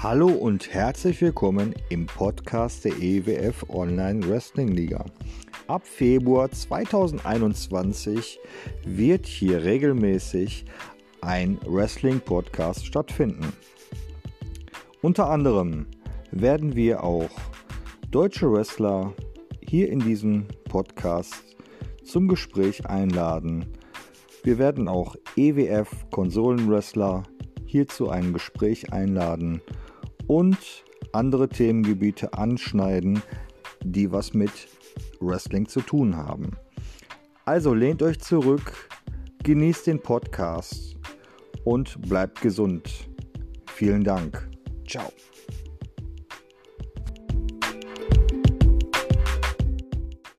Hallo und herzlich willkommen im Podcast der EWF Online Wrestling Liga. Ab Februar 2021 wird hier regelmäßig ein Wrestling-Podcast stattfinden. Unter anderem werden wir auch deutsche Wrestler hier in diesem Podcast zum Gespräch einladen. Wir werden auch EWF-Konsolenwrestler hier zu einem Gespräch einladen und andere Themengebiete anschneiden, die was mit Wrestling zu tun haben. Also lehnt euch zurück, genießt den Podcast und bleibt gesund. Vielen Dank. Ciao.